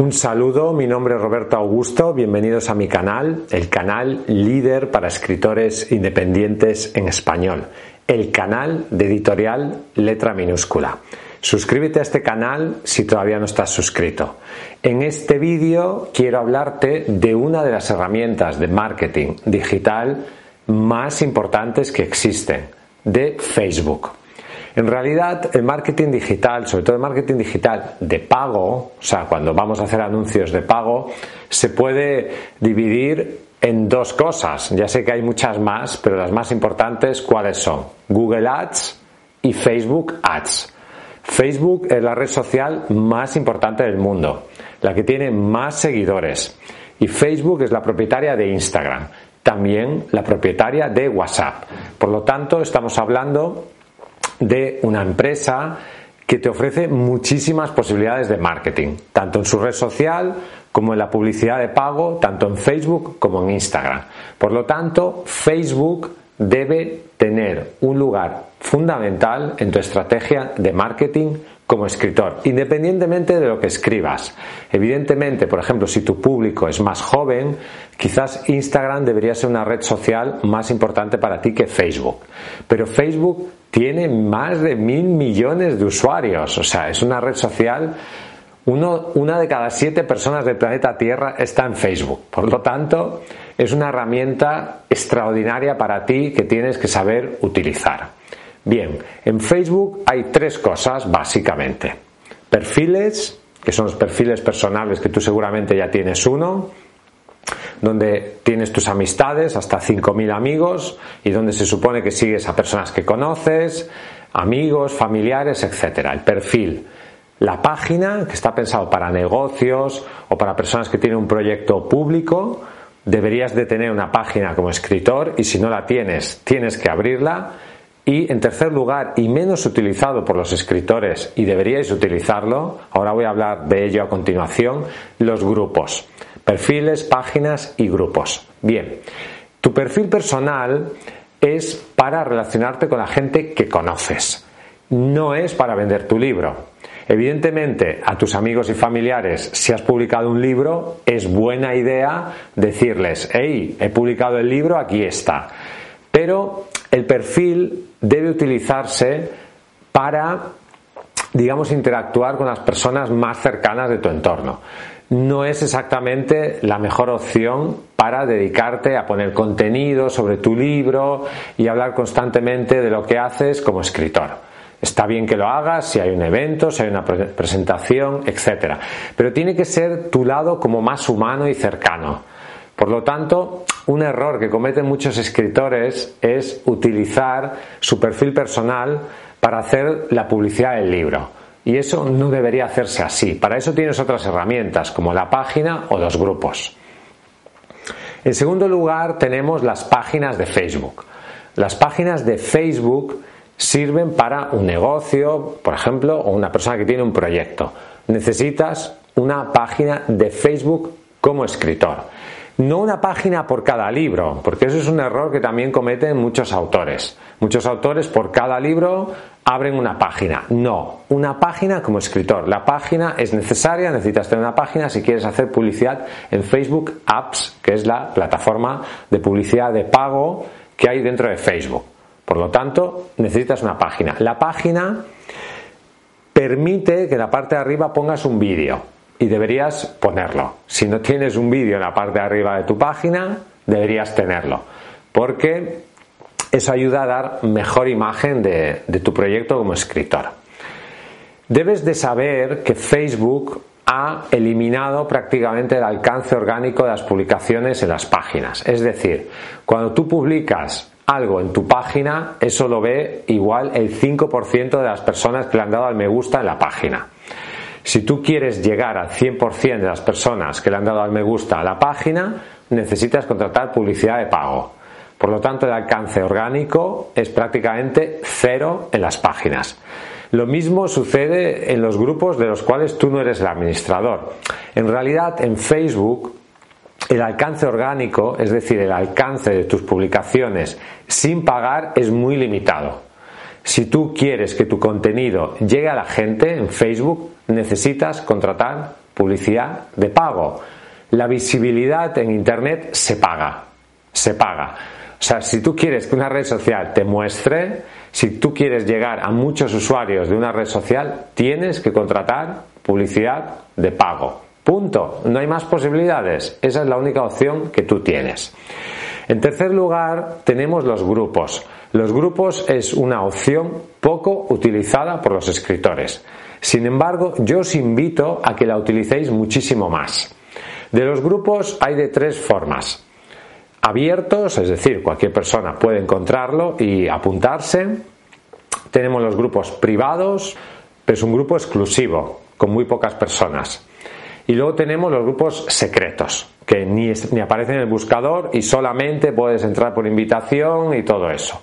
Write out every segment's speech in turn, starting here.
Un saludo, mi nombre es Roberto Augusto, bienvenidos a mi canal, el canal líder para escritores independientes en español, el canal de editorial letra minúscula. Suscríbete a este canal si todavía no estás suscrito. En este vídeo quiero hablarte de una de las herramientas de marketing digital más importantes que existen, de Facebook. En realidad, el marketing digital, sobre todo el marketing digital de pago, o sea, cuando vamos a hacer anuncios de pago, se puede dividir en dos cosas. Ya sé que hay muchas más, pero las más importantes, ¿cuáles son? Google Ads y Facebook Ads. Facebook es la red social más importante del mundo, la que tiene más seguidores. Y Facebook es la propietaria de Instagram, también la propietaria de WhatsApp. Por lo tanto, estamos hablando de una empresa que te ofrece muchísimas posibilidades de marketing, tanto en su red social como en la publicidad de pago, tanto en Facebook como en Instagram. Por lo tanto, Facebook debe tener un lugar fundamental en tu estrategia de marketing como escritor, independientemente de lo que escribas. Evidentemente, por ejemplo, si tu público es más joven, quizás Instagram debería ser una red social más importante para ti que Facebook. Pero Facebook tiene más de mil millones de usuarios, o sea, es una red social una de cada siete personas del planeta Tierra está en Facebook. Por lo tanto, es una herramienta extraordinaria para ti que tienes que saber utilizar. Bien, en Facebook hay tres cosas básicamente. Perfiles, que son los perfiles personales que tú seguramente ya tienes uno, donde tienes tus amistades, hasta 5.000 amigos, y donde se supone que sigues a personas que conoces, amigos, familiares, etc. El perfil. La página, que está pensado para negocios o para personas que tienen un proyecto público, deberías de tener una página como escritor y si no la tienes, tienes que abrirla. Y en tercer lugar, y menos utilizado por los escritores, y deberíais utilizarlo, ahora voy a hablar de ello a continuación, los grupos. Perfiles, páginas y grupos. Bien, tu perfil personal es para relacionarte con la gente que conoces. No es para vender tu libro. Evidentemente, a tus amigos y familiares, si has publicado un libro, es buena idea decirles, hey, he publicado el libro, aquí está. Pero el perfil debe utilizarse para, digamos, interactuar con las personas más cercanas de tu entorno. No es exactamente la mejor opción para dedicarte a poner contenido sobre tu libro y hablar constantemente de lo que haces como escritor. Está bien que lo hagas si hay un evento, si hay una presentación, etc. Pero tiene que ser tu lado como más humano y cercano. Por lo tanto, un error que cometen muchos escritores es utilizar su perfil personal para hacer la publicidad del libro. Y eso no debería hacerse así. Para eso tienes otras herramientas como la página o los grupos. En segundo lugar, tenemos las páginas de Facebook. Las páginas de Facebook sirven para un negocio, por ejemplo, o una persona que tiene un proyecto. Necesitas una página de Facebook como escritor. No una página por cada libro, porque eso es un error que también cometen muchos autores. Muchos autores por cada libro abren una página. No, una página como escritor. La página es necesaria, necesitas tener una página si quieres hacer publicidad en Facebook Apps, que es la plataforma de publicidad de pago que hay dentro de Facebook. Por lo tanto, necesitas una página. La página permite que en la parte de arriba pongas un vídeo y deberías ponerlo. Si no tienes un vídeo en la parte de arriba de tu página, deberías tenerlo. Porque eso ayuda a dar mejor imagen de, tu proyecto como escritor. Debes de saber que Facebook ha eliminado prácticamente el alcance orgánico de las publicaciones en las páginas. Es decir, cuando tú publicas algo en tu página, eso lo ve igual el 5% de las personas que le han dado al me gusta en la página. Si tú quieres llegar al 100% de las personas que le han dado al me gusta a la página, necesitas contratar publicidad de pago. Por lo tanto, el alcance orgánico es prácticamente cero en las páginas. Lo mismo sucede en los grupos de los cuales tú no eres el administrador. En realidad, en Facebook, el alcance orgánico, es decir, el alcance de tus publicaciones sin pagar, es muy limitado. Si tú quieres que tu contenido llegue a la gente en Facebook, necesitas contratar publicidad de pago. La visibilidad en Internet se paga, se paga. O sea, si tú quieres que una red social te muestre, si tú quieres llegar a muchos usuarios de una red social, tienes que contratar publicidad de pago. Punto. No hay más posibilidades. Esa es la única opción que tú tienes. En tercer lugar, tenemos los grupos. Los grupos es una opción poco utilizada por los escritores. Sin embargo, yo os invito a que la utilicéis muchísimo más. De los grupos hay de tres formas. Abiertos, es decir, cualquier persona puede encontrarlo y apuntarse. Tenemos los grupos privados, pero es un grupo exclusivo, con muy pocas personas. Y luego tenemos los grupos secretos, que ni, ni, aparecen en el buscador y solamente puedes entrar por invitación y todo eso.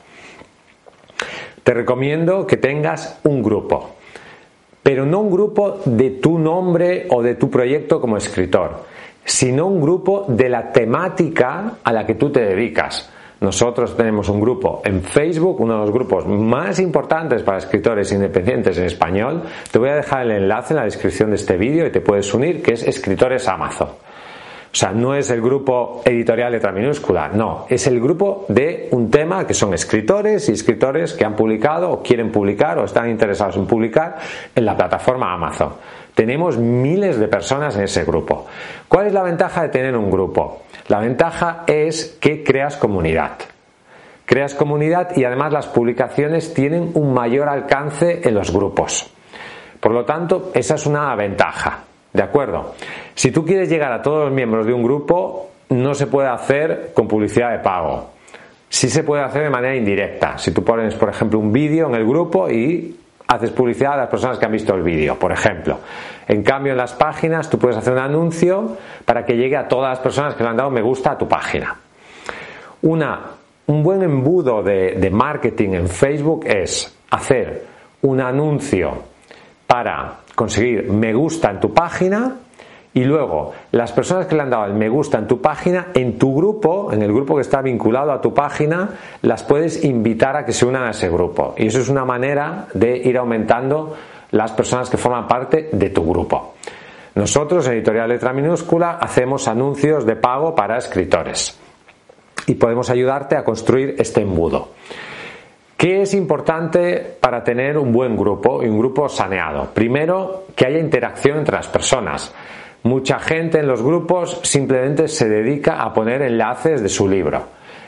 Te recomiendo que tengas un grupo pero no un grupo de tu nombre o de tu proyecto como escritor, sino un grupo de la temática a la que tú te dedicas. Nosotros tenemos un grupo en Facebook, uno de los grupos más importantes para escritores independientes en español. Te voy a dejar el enlace en la descripción de este vídeo y te puedes unir, que es Escritores Amazon. O sea, no es el grupo editorial letra minúscula, no, es el grupo de un tema que son escritores y escritores que han publicado o quieren publicar o están interesados en publicar en la plataforma Amazon. Tenemos miles de personas en ese grupo. ¿Cuál es la ventaja de tener un grupo? La ventaja es que creas comunidad. Creas comunidad y además las publicaciones tienen un mayor alcance en los grupos. Por lo tanto, esa es una ventaja. ¿De acuerdo? Si tú quieres llegar a todos los miembros de un grupo, no se puede hacer con publicidad de pago. Sí se puede hacer de manera indirecta. Si tú pones, por ejemplo, un vídeo en el grupo y haces publicidad a las personas que han visto el vídeo, por ejemplo. En cambio, en las páginas tú puedes hacer un anuncio para que llegue a todas las personas que le han dado me gusta a tu página. Una, un buen embudo de, de marketing en Facebook es hacer un anuncio para conseguir me gusta en tu página y luego las personas que le han dado el me gusta en tu página, en tu grupo, en el grupo que está vinculado a tu página, las puedes invitar a que se unan a ese grupo. Y eso es una manera de ir aumentando las personas que forman parte de tu grupo. Nosotros Editorial Letra Minúscula hacemos anuncios de pago para escritores y podemos ayudarte a construir este embudo. ¿Qué es importante para tener un buen grupo y un grupo saneado? Primero, que haya interacción entre las personas. Mucha gente en los grupos simplemente se dedica a poner enlaces de su libro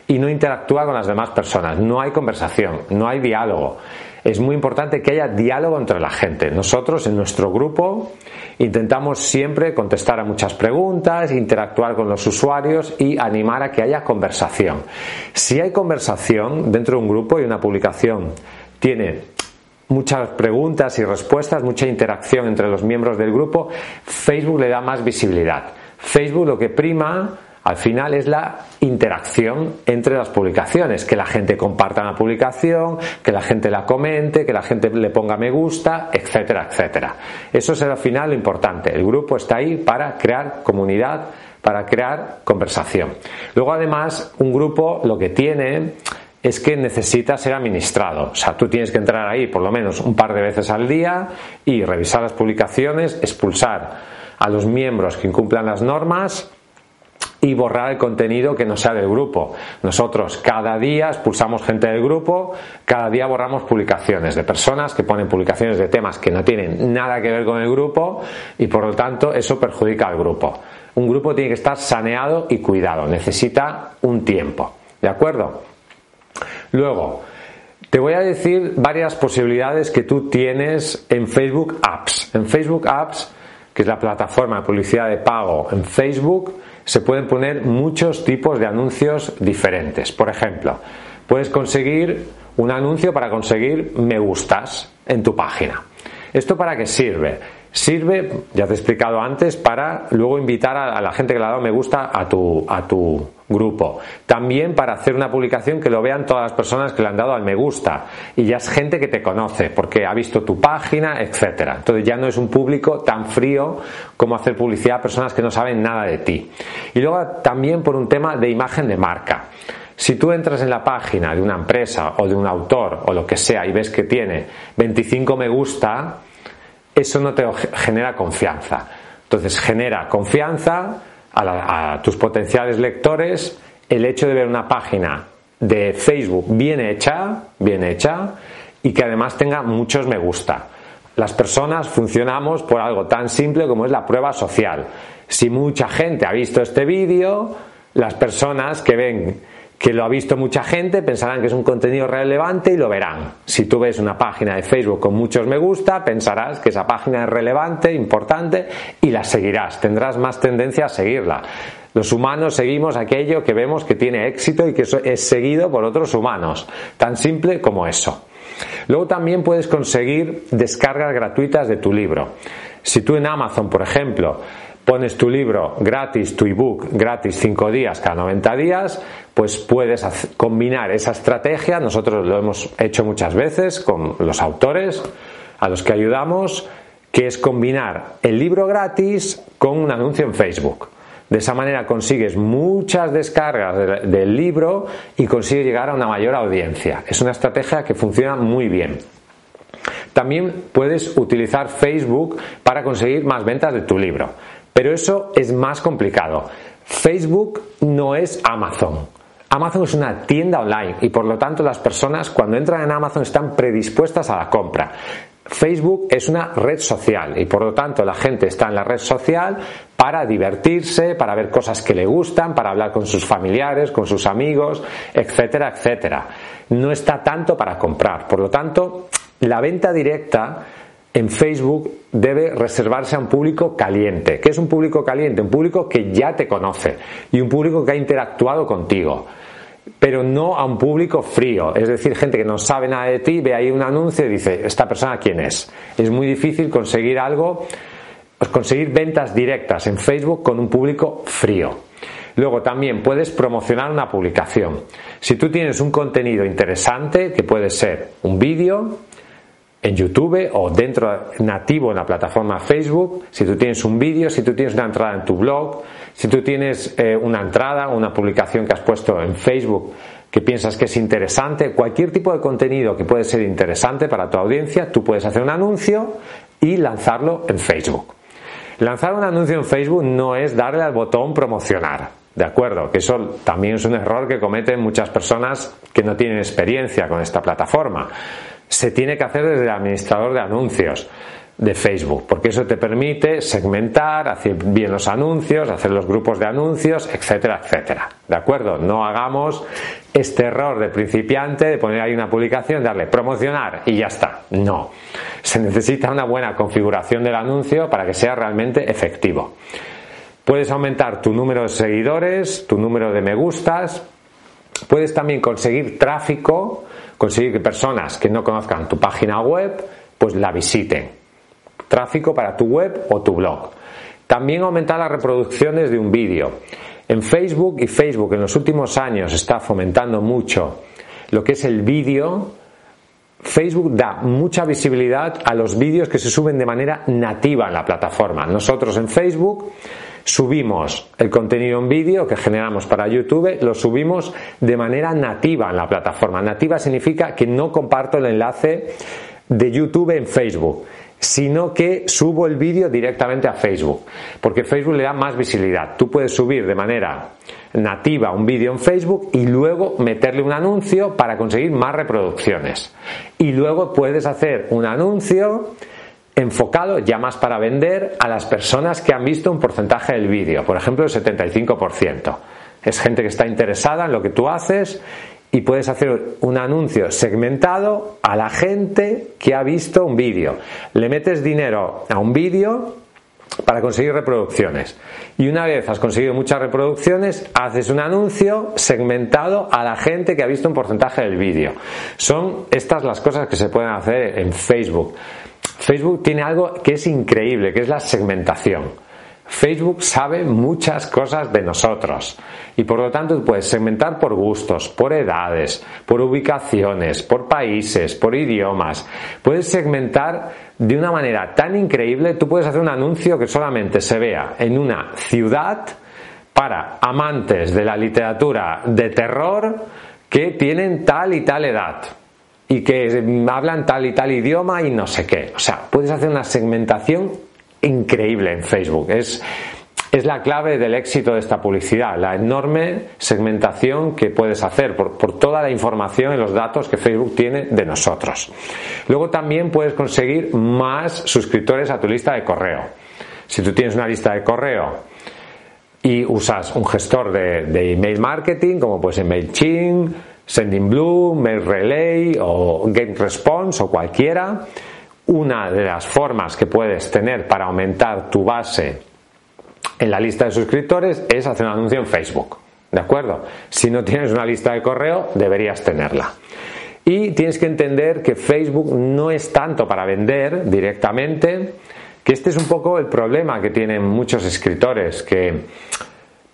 y no interactúa con las demás personas. No hay conversación, no hay diálogo es muy importante que haya diálogo entre la gente. Nosotros en nuestro grupo intentamos siempre contestar a muchas preguntas, interactuar con los usuarios y animar a que haya conversación. Si hay conversación dentro de un grupo y una publicación tiene muchas preguntas y respuestas, mucha interacción entre los miembros del grupo, Facebook le da más visibilidad. Facebook lo que prima al final es la interacción entre las publicaciones, que la gente comparta la publicación, que la gente la comente, que la gente le ponga me gusta, etcétera, etcétera. Eso es al final lo importante. El grupo está ahí para crear comunidad, para crear conversación. Luego además un grupo lo que tiene es que necesita ser administrado. O sea, tú tienes que entrar ahí por lo menos un par de veces al día y revisar las publicaciones, expulsar a los miembros que incumplan las normas y borrar el contenido que no sea del grupo. Nosotros cada día expulsamos gente del grupo, cada día borramos publicaciones de personas que ponen publicaciones de temas que no tienen nada que ver con el grupo y por lo tanto eso perjudica al grupo. Un grupo tiene que estar saneado y cuidado, necesita un tiempo. ¿De acuerdo? Luego, te voy a decir varias posibilidades que tú tienes en Facebook Apps. En Facebook Apps que es la plataforma de publicidad de pago en Facebook, se pueden poner muchos tipos de anuncios diferentes. Por ejemplo, puedes conseguir un anuncio para conseguir me gustas en tu página. ¿Esto para qué sirve? Sirve, ya te he explicado antes, para luego invitar a, la gente que le ha dado me gusta a tu, a tu grupo. También para hacer una publicación que lo vean todas las personas que le han dado al me gusta. Y ya es gente que te conoce, porque ha visto tu página, etcétera. Entonces ya no es un público tan frío como hacer publicidad a personas que no saben nada de ti. Y luego también por un tema de imagen de marca. Si tú entras en la página de una empresa o de un autor o lo que sea y ves que tiene 25 me gusta, eso no te genera confianza. Entonces genera confianza a, tus potenciales lectores el hecho de ver una página de Facebook bien hecha, bien hecha y que además tenga muchos me gusta. Las personas funcionamos por algo tan simple como es la prueba social. Si mucha gente ha visto este vídeo, las personas que ven que lo ha visto mucha gente, pensarán que es un contenido relevante y lo verán. Si tú ves una página de Facebook con muchos me gusta, pensarás que esa página es relevante, importante y la seguirás. Tendrás más tendencia a seguirla. Los humanos seguimos aquello que vemos que tiene éxito y que es seguido por otros humanos. Tan simple como eso. Luego también puedes conseguir descargas gratuitas de tu libro. Si tú en Amazon, por ejemplo, pones tu libro gratis, tu ebook gratis 5 días cada 90 días, pues puedes combinar esa estrategia. Nosotros lo hemos hecho muchas veces con los autores a los que ayudamos, que es combinar el libro gratis con un anuncio en Facebook. De esa manera consigues muchas descargas del libro y consigues llegar a una mayor audiencia. Es una estrategia que funciona muy bien. También puedes utilizar Facebook para conseguir más ventas de tu libro. Pero eso es más complicado. Facebook no es Amazon. Amazon es una tienda online y por lo tanto las personas cuando entran en Amazon están predispuestas a la compra. Facebook es una red social y por lo tanto la gente está en la red social para divertirse, para ver cosas que le gustan, para hablar con sus familiares, con sus amigos, etcétera, etcétera. No está tanto para comprar. Por lo tanto, la venta directa en Facebook debe reservarse a un público caliente. ¿Qué es un público caliente? Un público que ya te conoce y un público que ha interactuado contigo. Pero no a un público frío, es decir, gente que no sabe nada de ti, ve ahí un anuncio y dice, ¿esta persona quién es? Es muy difícil conseguir algo, conseguir ventas directas en Facebook con un público frío. Luego también puedes promocionar una publicación. Si tú tienes un contenido interesante, que puede ser un vídeo, en YouTube o dentro nativo en la plataforma Facebook, si tú tienes un vídeo, si tú tienes una entrada en tu blog, si tú tienes eh, una entrada o una publicación que has puesto en Facebook que piensas que es interesante, cualquier tipo de contenido que puede ser interesante para tu audiencia, tú puedes hacer un anuncio y lanzarlo en Facebook. Lanzar un anuncio en Facebook no es darle al botón promocionar, ¿de acuerdo? Que eso también es un error que cometen muchas personas que no tienen experiencia con esta plataforma se tiene que hacer desde el administrador de anuncios de Facebook, porque eso te permite segmentar, hacer bien los anuncios, hacer los grupos de anuncios, etcétera, etcétera. ¿De acuerdo? No hagamos este error de principiante de poner ahí una publicación, darle promocionar y ya está. No. Se necesita una buena configuración del anuncio para que sea realmente efectivo. Puedes aumentar tu número de seguidores, tu número de me gustas, puedes también conseguir tráfico conseguir que personas que no conozcan tu página web, pues la visiten. Tráfico para tu web o tu blog. También aumentar las reproducciones de un vídeo. En Facebook y Facebook en los últimos años está fomentando mucho lo que es el vídeo. Facebook da mucha visibilidad a los vídeos que se suben de manera nativa en la plataforma. Nosotros en Facebook subimos el contenido en vídeo que generamos para YouTube, lo subimos de manera nativa en la plataforma. Nativa significa que no comparto el enlace de YouTube en Facebook, sino que subo el vídeo directamente a Facebook, porque Facebook le da más visibilidad. Tú puedes subir de manera nativa un vídeo en Facebook y luego meterle un anuncio para conseguir más reproducciones. Y luego puedes hacer un anuncio enfocado ya más para vender a las personas que han visto un porcentaje del vídeo, por ejemplo el 75%. Es gente que está interesada en lo que tú haces y puedes hacer un anuncio segmentado a la gente que ha visto un vídeo. Le metes dinero a un vídeo para conseguir reproducciones. Y una vez has conseguido muchas reproducciones, haces un anuncio segmentado a la gente que ha visto un porcentaje del vídeo. Son estas las cosas que se pueden hacer en Facebook. Facebook tiene algo que es increíble, que es la segmentación. Facebook sabe muchas cosas de nosotros y por lo tanto puedes segmentar por gustos, por edades, por ubicaciones, por países, por idiomas. Puedes segmentar de una manera tan increíble, tú puedes hacer un anuncio que solamente se vea en una ciudad para amantes de la literatura de terror que tienen tal y tal edad y que hablan tal y tal idioma y no sé qué. O sea, puedes hacer una segmentación increíble en Facebook. Es, es la clave del éxito de esta publicidad, la enorme segmentación que puedes hacer por, por, toda la información y los datos que Facebook tiene de nosotros. Luego también puedes conseguir más suscriptores a tu lista de correo. Si tú tienes una lista de correo y usas un gestor de, email marketing, como puede ser MailChimp, SendingBlue, MailRelay o GetResponse o cualquiera, una de las formas que puedes tener para aumentar tu base en la lista de suscriptores es hacer un anuncio en Facebook. ¿De acuerdo? Si no tienes una lista de correo, deberías tenerla. Y tienes que entender que Facebook no es tanto para vender directamente, que este es un poco el problema que tienen muchos escritores, que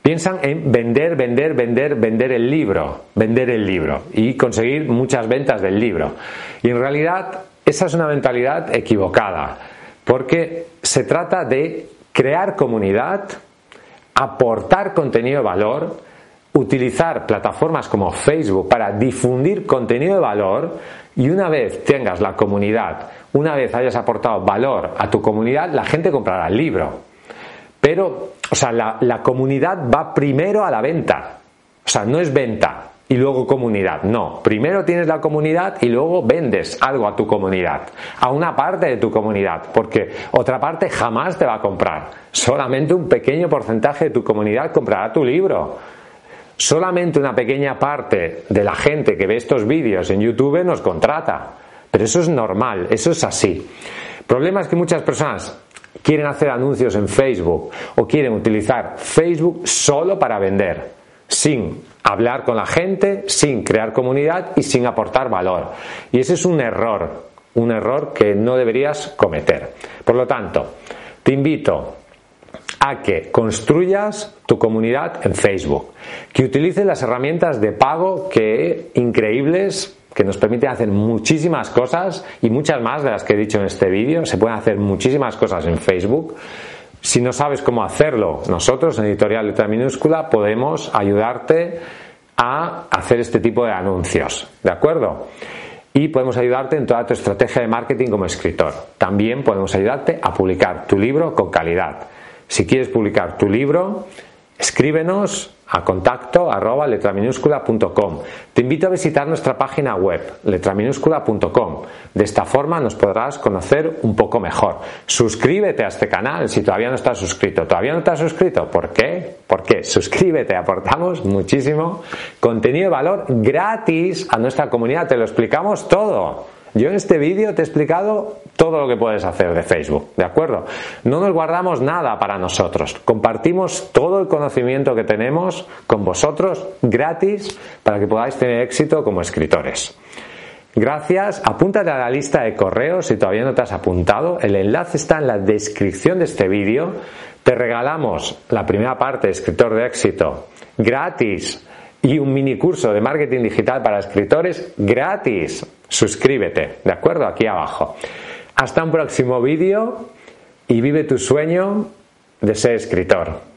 piensan en vender, vender, vender, vender el libro, vender el libro y conseguir muchas ventas del libro. Y en realidad esa es una mentalidad equivocada, porque se trata de crear comunidad, aportar contenido de valor, utilizar plataformas como Facebook para difundir contenido de valor y una vez tengas la comunidad, una vez hayas aportado valor a tu comunidad, la gente comprará el libro. Pero, o sea, la, comunidad va primero a la venta. O sea, no es venta, y luego comunidad. No, primero tienes la comunidad y luego vendes algo a tu comunidad, a una parte de tu comunidad, porque otra parte jamás te va a comprar. Solamente un pequeño porcentaje de tu comunidad comprará tu libro. Solamente una pequeña parte de la gente que ve estos vídeos en YouTube nos contrata. Pero eso es normal, eso es así. El problema es que muchas personas quieren hacer anuncios en Facebook o quieren utilizar Facebook solo para vender, sin hablar con la gente sin crear comunidad y sin aportar valor. Y ese es un error, un error que no deberías cometer. Por lo tanto, te invito a que construyas tu comunidad en Facebook, que utilices las herramientas de pago que increíbles que nos permiten hacer muchísimas cosas y muchas más de las que he dicho en este vídeo. Se pueden hacer muchísimas cosas en Facebook si no sabes cómo hacerlo, nosotros en Editorial Letra Minúscula podemos ayudarte a hacer este tipo de anuncios, ¿de acuerdo? Y podemos ayudarte en toda tu estrategia de marketing como escritor. También podemos ayudarte a publicar tu libro con calidad. Si quieres publicar tu libro, escríbenos a contacto arroba. Te invito a visitar nuestra página web letraminúscula.com. De esta forma nos podrás conocer un poco mejor. Suscríbete a este canal si todavía no estás suscrito. ¿Todavía no estás suscrito? ¿Por qué? Porque suscríbete, aportamos muchísimo contenido de valor gratis a nuestra comunidad. Te lo explicamos todo. Yo en este vídeo te he explicado todo lo que puedes hacer de Facebook, ¿de acuerdo? No nos guardamos nada para nosotros, compartimos todo el conocimiento que tenemos con vosotros gratis para que podáis tener éxito como escritores. Gracias, apúntate a la lista de correos si todavía no te has apuntado, el enlace está en la descripción de este vídeo. Te regalamos la primera parte escritor de éxito gratis y un mini curso de marketing digital para escritores gratis. Suscríbete, ¿de acuerdo? Aquí abajo. Hasta un próximo vídeo y vive tu sueño de ser escritor.